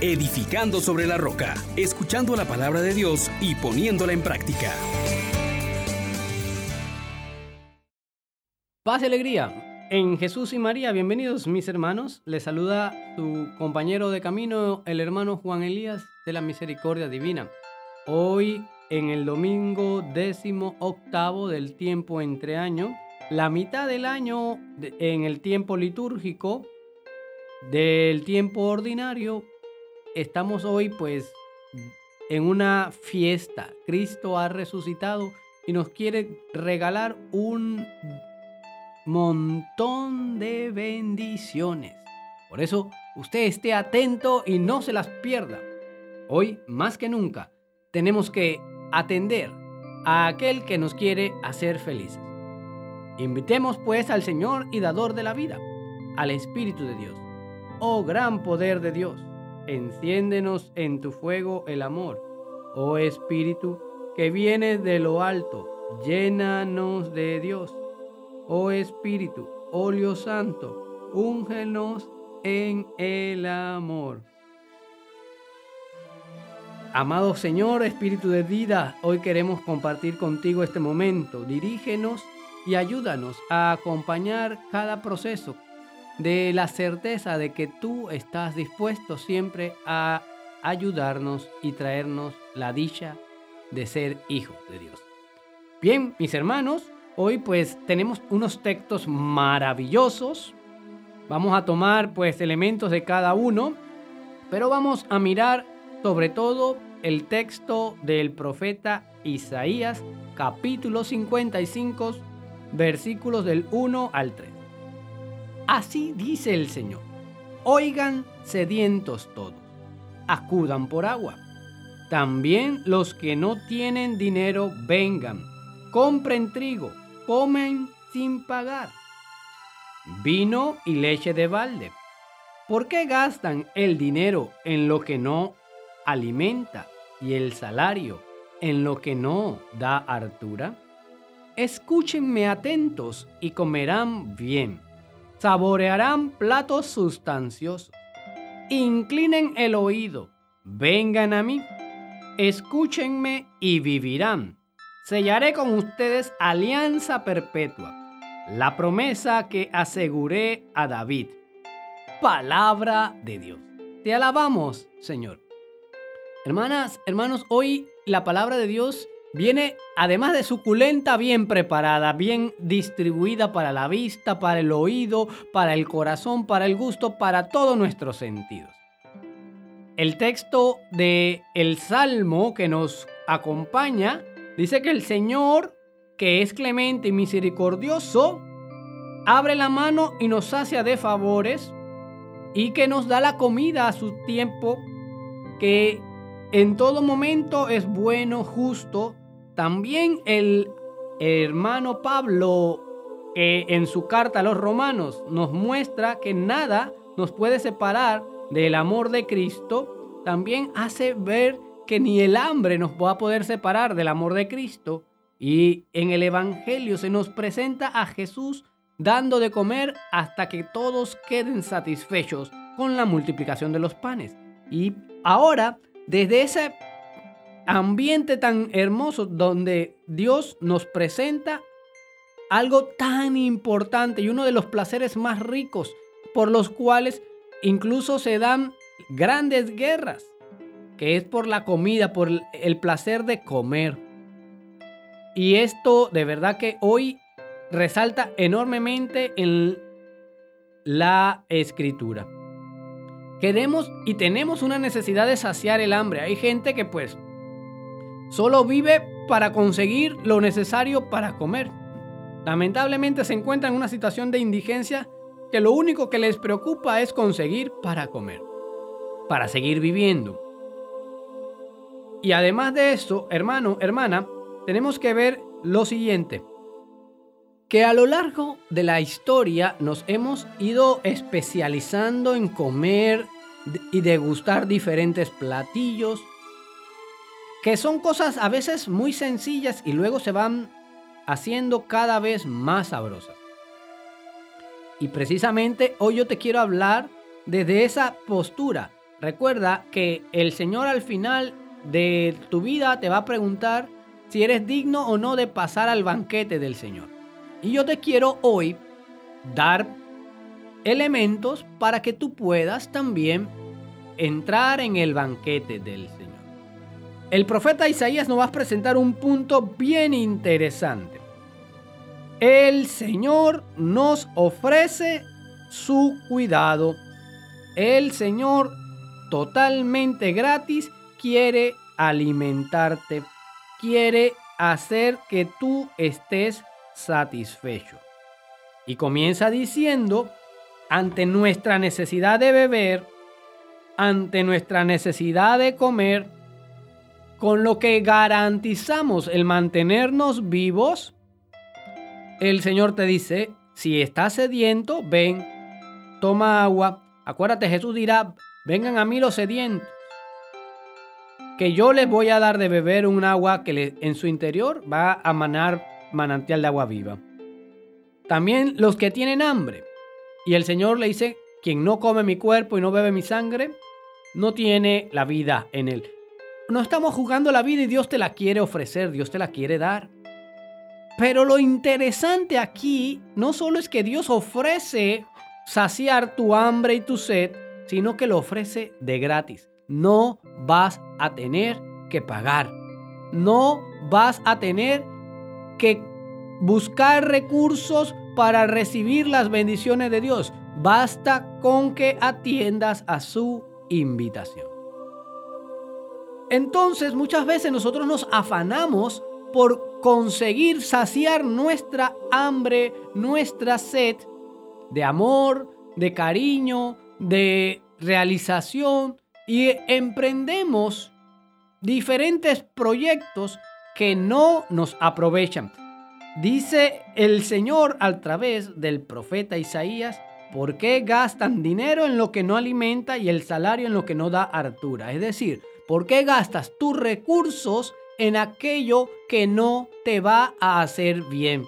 edificando sobre la roca, escuchando la palabra de Dios y poniéndola en práctica. Paz y alegría. En Jesús y María, bienvenidos mis hermanos. Les saluda su compañero de camino, el hermano Juan Elías de la Misericordia Divina. Hoy, en el domingo décimo octavo del tiempo entre año, la mitad del año en el tiempo litúrgico, del tiempo ordinario, estamos hoy pues en una fiesta. Cristo ha resucitado y nos quiere regalar un montón de bendiciones. Por eso, usted esté atento y no se las pierda. Hoy, más que nunca, tenemos que atender a aquel que nos quiere hacer felices. Invitemos pues al Señor y dador de la vida, al Espíritu de Dios Oh gran poder de Dios, enciéndenos en tu fuego el amor. Oh Espíritu, que viene de lo alto, llénanos de Dios. Oh Espíritu, óleo santo, úngenos en el amor. Amado Señor, Espíritu de vida, hoy queremos compartir contigo este momento. Dirígenos y ayúdanos a acompañar cada proceso de la certeza de que tú estás dispuesto siempre a ayudarnos y traernos la dicha de ser hijos de Dios. Bien, mis hermanos, hoy pues tenemos unos textos maravillosos. Vamos a tomar pues elementos de cada uno, pero vamos a mirar sobre todo el texto del profeta Isaías, capítulo 55, versículos del 1 al 3. Así dice el Señor. Oigan sedientos todos, acudan por agua. También los que no tienen dinero vengan, compren trigo, comen sin pagar. Vino y leche de balde. ¿Por qué gastan el dinero en lo que no alimenta y el salario en lo que no da hartura? Escúchenme atentos y comerán bien saborearán platos sustanciosos. Inclinen el oído, vengan a mí, escúchenme y vivirán. Sellaré con ustedes alianza perpetua, la promesa que aseguré a David. Palabra de Dios. Te alabamos, Señor. Hermanas, hermanos, hoy la palabra de Dios Viene, además de suculenta, bien preparada, bien distribuida para la vista, para el oído, para el corazón, para el gusto, para todos nuestros sentidos. El texto de el Salmo que nos acompaña dice que el Señor, que es clemente y misericordioso, abre la mano y nos sacia de favores y que nos da la comida a su tiempo, que en todo momento es bueno, justo, también el hermano Pablo en su carta a los romanos nos muestra que nada nos puede separar del amor de Cristo. También hace ver que ni el hambre nos va a poder separar del amor de Cristo. Y en el Evangelio se nos presenta a Jesús dando de comer hasta que todos queden satisfechos con la multiplicación de los panes. Y ahora, desde ese ambiente tan hermoso donde Dios nos presenta algo tan importante y uno de los placeres más ricos por los cuales incluso se dan grandes guerras, que es por la comida, por el placer de comer. Y esto de verdad que hoy resalta enormemente en la escritura. Queremos y tenemos una necesidad de saciar el hambre. Hay gente que pues Solo vive para conseguir lo necesario para comer. Lamentablemente se encuentra en una situación de indigencia que lo único que les preocupa es conseguir para comer, para seguir viviendo. Y además de eso, hermano, hermana, tenemos que ver lo siguiente, que a lo largo de la historia nos hemos ido especializando en comer y degustar diferentes platillos, que son cosas a veces muy sencillas y luego se van haciendo cada vez más sabrosas. Y precisamente hoy yo te quiero hablar desde esa postura, recuerda que el Señor al final de tu vida te va a preguntar si eres digno o no de pasar al banquete del Señor. Y yo te quiero hoy dar elementos para que tú puedas también entrar en el banquete del Señor. El profeta Isaías nos va a presentar un punto bien interesante. El Señor nos ofrece su cuidado. El Señor totalmente gratis quiere alimentarte, quiere hacer que tú estés satisfecho. Y comienza diciendo, ante nuestra necesidad de beber, ante nuestra necesidad de comer, con lo que garantizamos el mantenernos vivos, el Señor te dice, si estás sediento, ven, toma agua. Acuérdate, Jesús dirá, vengan a mí los sedientos, que yo les voy a dar de beber un agua que en su interior va a manar manantial de agua viva. También los que tienen hambre. Y el Señor le dice, quien no come mi cuerpo y no bebe mi sangre, no tiene la vida en él. No estamos jugando la vida y Dios te la quiere ofrecer, Dios te la quiere dar. Pero lo interesante aquí no solo es que Dios ofrece saciar tu hambre y tu sed, sino que lo ofrece de gratis. No vas a tener que pagar. No vas a tener que buscar recursos para recibir las bendiciones de Dios. Basta con que atiendas a su invitación. Entonces muchas veces nosotros nos afanamos por conseguir saciar nuestra hambre, nuestra sed de amor, de cariño, de realización y emprendemos diferentes proyectos que no nos aprovechan. Dice el Señor a través del profeta Isaías, ¿por qué gastan dinero en lo que no alimenta y el salario en lo que no da hartura? Es decir, ¿por qué gastas tus recursos en aquello que no te va a hacer bien?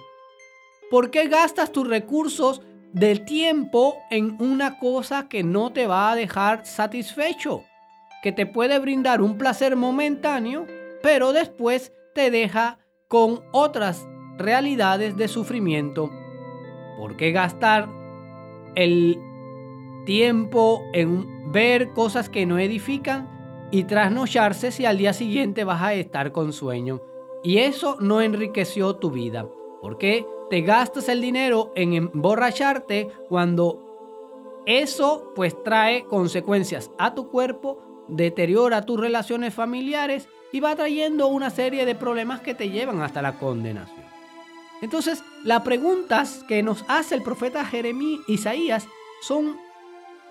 ¿Por qué gastas tus recursos del tiempo en una cosa que no te va a dejar satisfecho? Que te puede brindar un placer momentáneo, pero después te deja con otras realidades de sufrimiento. ¿Por qué gastar el tiempo en ver cosas que no edifican y trasnocharse si al día siguiente vas a estar con sueño? Y eso no enriqueció tu vida. ¿Por qué te gastas el dinero en emborracharte cuando eso pues trae consecuencias a tu cuerpo, deteriora tus relaciones familiares y va trayendo una serie de problemas que te llevan hasta la condenación. Entonces, las preguntas que nos hace el profeta Jeremías, Isaías, son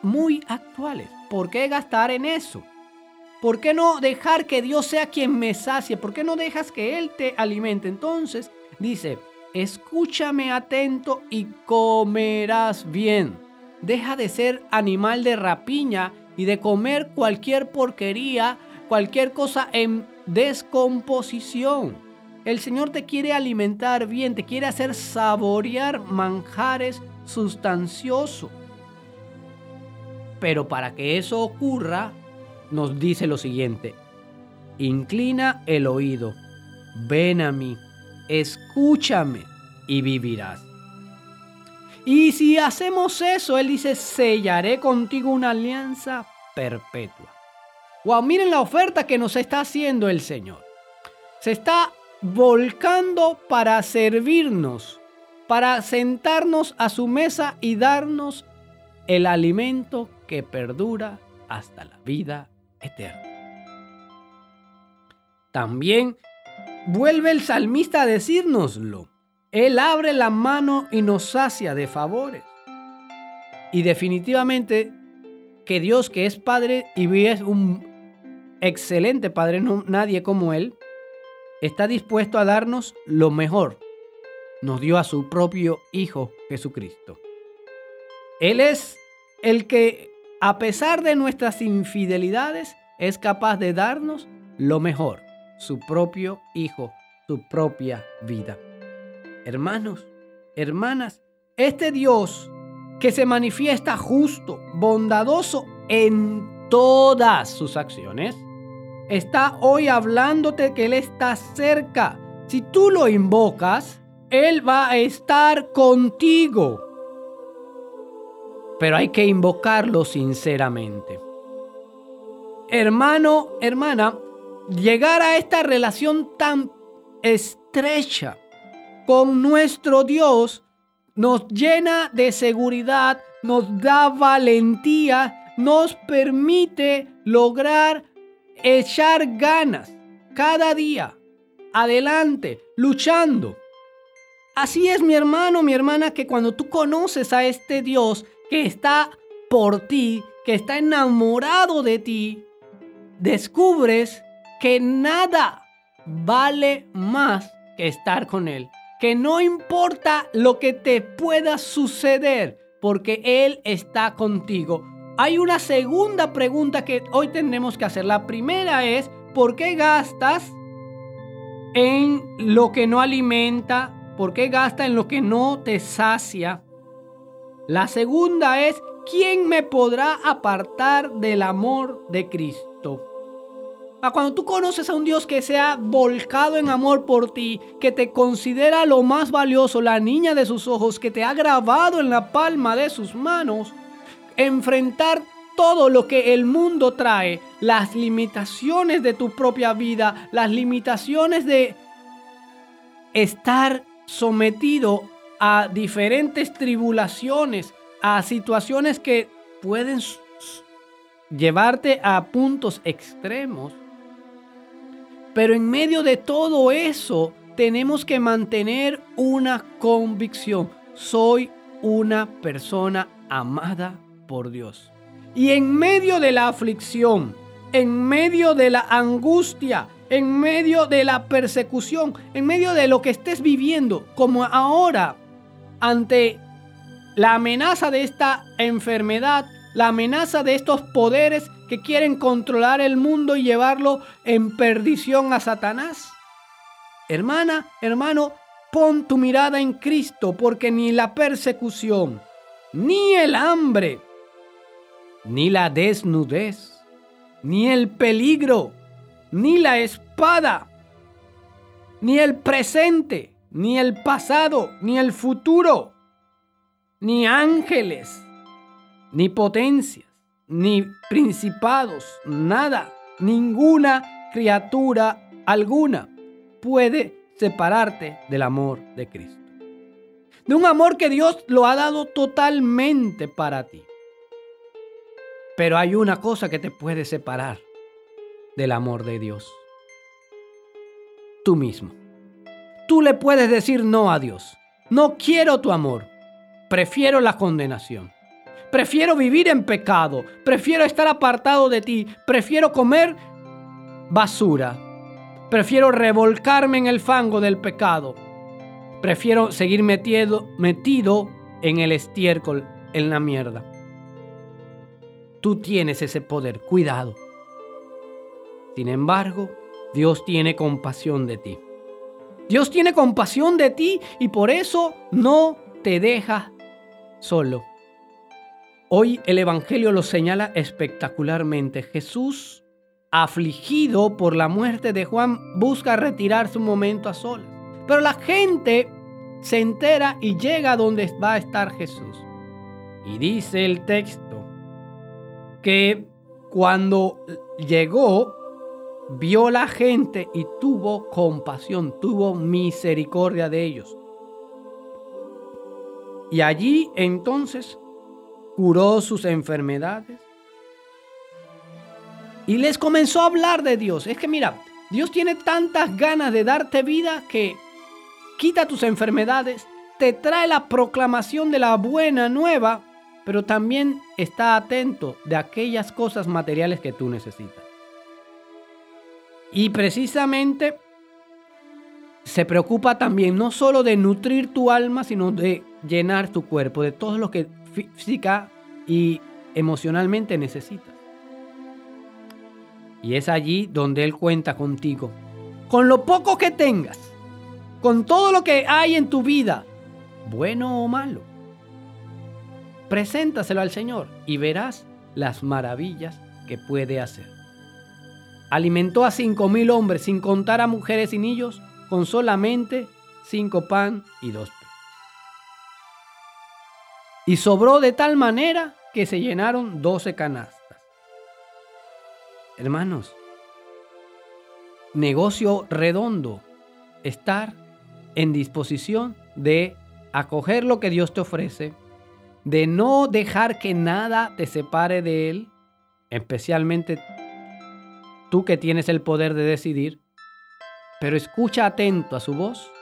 muy actuales. ¿Por qué gastar en eso? ¿Por qué no dejar que Dios sea quien me sacie? ¿Por qué no dejas que Él te alimente? Entonces, dice, escúchame atento y comerás bien. Deja de ser animal de rapiña y de comer cualquier porquería, cualquier cosa en descomposición. El Señor te quiere alimentar bien, te quiere hacer saborear manjares sustanciosos. Pero para que eso ocurra, nos dice lo siguiente, inclina el oído, ven a mí, escúchame y vivirás. Y si hacemos eso, Él dice, sellaré contigo una alianza perpetua. Wow, miren la oferta que nos está haciendo el Señor. Se está volcando para servirnos, para sentarnos a su mesa y darnos el alimento que perdura hasta la vida eterna. También vuelve el salmista a decírnoslo. Él abre la mano y nos sacia de favores. Y definitivamente que Dios que es Padre y es un excelente Padre, no, nadie como Él, está dispuesto a darnos lo mejor. Nos dio a su propio Hijo Jesucristo. Él es el que, a pesar de nuestras infidelidades, es capaz de darnos lo mejor, su propio Hijo, su propia vida. Hermanos, hermanas, este Dios que se manifiesta justo, bondadoso en todas sus acciones, está hoy hablándote que Él está cerca. Si tú lo invocas, Él va a estar contigo. Pero hay que invocarlo sinceramente. Hermano, hermana, llegar a esta relación tan estrecha con nuestro Dios nos llena de seguridad, nos da valentía, nos permite lograr echar ganas cada día, adelante, luchando. Así es mi hermano, mi hermana, que cuando tú conoces a este Dios que está por ti, que está enamorado de ti, descubres que nada vale más que estar con Él. Que no importa lo que te pueda suceder, porque Él está contigo. Hay una segunda pregunta que hoy tenemos que hacer. La primera es, ¿por qué gastas en lo que no alimenta? ¿Por qué gastas en lo que no te sacia? La segunda es, ¿quién me podrá apartar del amor de Cristo? A cuando tú conoces a un Dios que se ha volcado en amor por ti, que te considera lo más valioso, la niña de sus ojos, que te ha grabado en la palma de sus manos, enfrentar todo lo que el mundo trae, las limitaciones de tu propia vida, las limitaciones de estar sometido a diferentes tribulaciones, a situaciones que pueden llevarte a puntos extremos. Pero en medio de todo eso, tenemos que mantener una convicción. Soy una persona amada por Dios. Y en medio de la aflicción, en medio de la angustia, en medio de la persecución, en medio de lo que estés viviendo, como ahora, ante la amenaza de esta enfermedad, la amenaza de estos poderes que quieren controlar el mundo y llevarlo en perdición a Satanás. Hermana, hermano, pon tu mirada en Cristo porque ni la persecución, ni el hambre, ni la desnudez, ni el peligro, ni la espada, ni el presente, ni el pasado, ni el futuro, ni ángeles, ni potencias, ni principados, nada, ninguna criatura alguna puede separarte del amor de Cristo. De un amor que Dios lo ha dado totalmente para ti. Pero hay una cosa que te puede separar del amor de Dios. Tú mismo. Tú le puedes decir no a Dios. No quiero tu amor. Prefiero la condenación. Prefiero vivir en pecado. Prefiero estar apartado de ti. Prefiero comer basura. Prefiero revolcarme en el fango del pecado. Prefiero seguir metido, metido en el estiércol, en la mierda. Tú tienes ese poder. Cuidado. Sin embargo, Dios tiene compasión de ti. Dios tiene compasión de ti y por eso no te deja solo. Hoy el Evangelio lo señala espectacularmente. Jesús, afligido por la muerte de Juan, busca retirarse un momento a solas. Pero la gente se entera y llega donde va a estar Jesús. Y dice el texto que cuando llegó, vio la gente y tuvo compasión, tuvo misericordia de ellos. Y allí entonces curó sus enfermedades. Y les comenzó a hablar de Dios. Es que mira, Dios tiene tantas ganas de darte vida que quita tus enfermedades, te trae la proclamación de la buena nueva, pero también está atento de aquellas cosas materiales que tú necesitas. Y precisamente se preocupa también no solo de nutrir tu alma, sino de llenar tu cuerpo, de todo lo que física y emocionalmente necesitas. Y es allí donde Él cuenta contigo. Con lo poco que tengas, con todo lo que hay en tu vida, bueno o malo. Preséntaselo al Señor y verás las maravillas que puede hacer. Alimentó a cinco mil hombres sin contar a mujeres y niños con solamente cinco pan y dos peces. Y sobró de tal manera que se llenaron doce canastas. Hermanos, negocio redondo, estar en disposición de acoger lo que Dios te ofrece, de no dejar que nada te separe de Él, especialmente tú que tienes el poder de decidir, pero escucha atento a su voz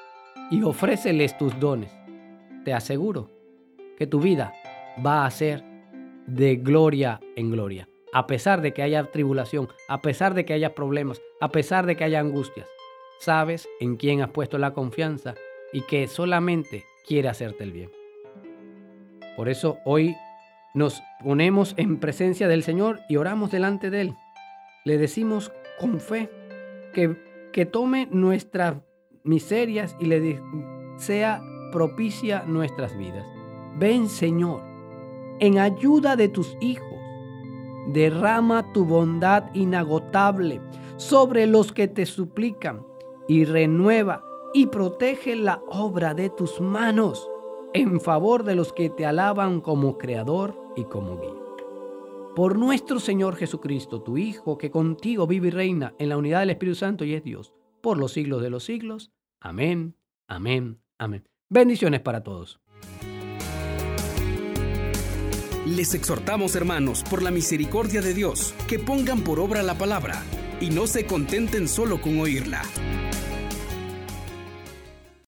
y ofréceles tus dones. Te aseguro que tu vida va a ser de gloria en gloria, a pesar de que haya tribulación, a pesar de que haya problemas, a pesar de que haya angustias. Sabes en quién has puesto la confianza y que solamente quiere hacerte el bien. Por eso hoy nos ponemos en presencia del Señor y oramos delante de Él. Le decimos con fe que, que tome nuestras miserias y le sea propicia nuestras vidas. Ven Señor, en ayuda de tus hijos. Derrama tu bondad inagotable sobre los que te suplican y renueva y protege la obra de tus manos en favor de los que te alaban como Creador y como guía. Por nuestro Señor Jesucristo, tu Hijo, que contigo vive y reina en la unidad del Espíritu Santo y es Dios, por los siglos de los siglos. Amén, amén, amén. Bendiciones para todos. Les exhortamos, hermanos, por la misericordia de Dios, que pongan por obra la palabra y no se contenten solo con oírla.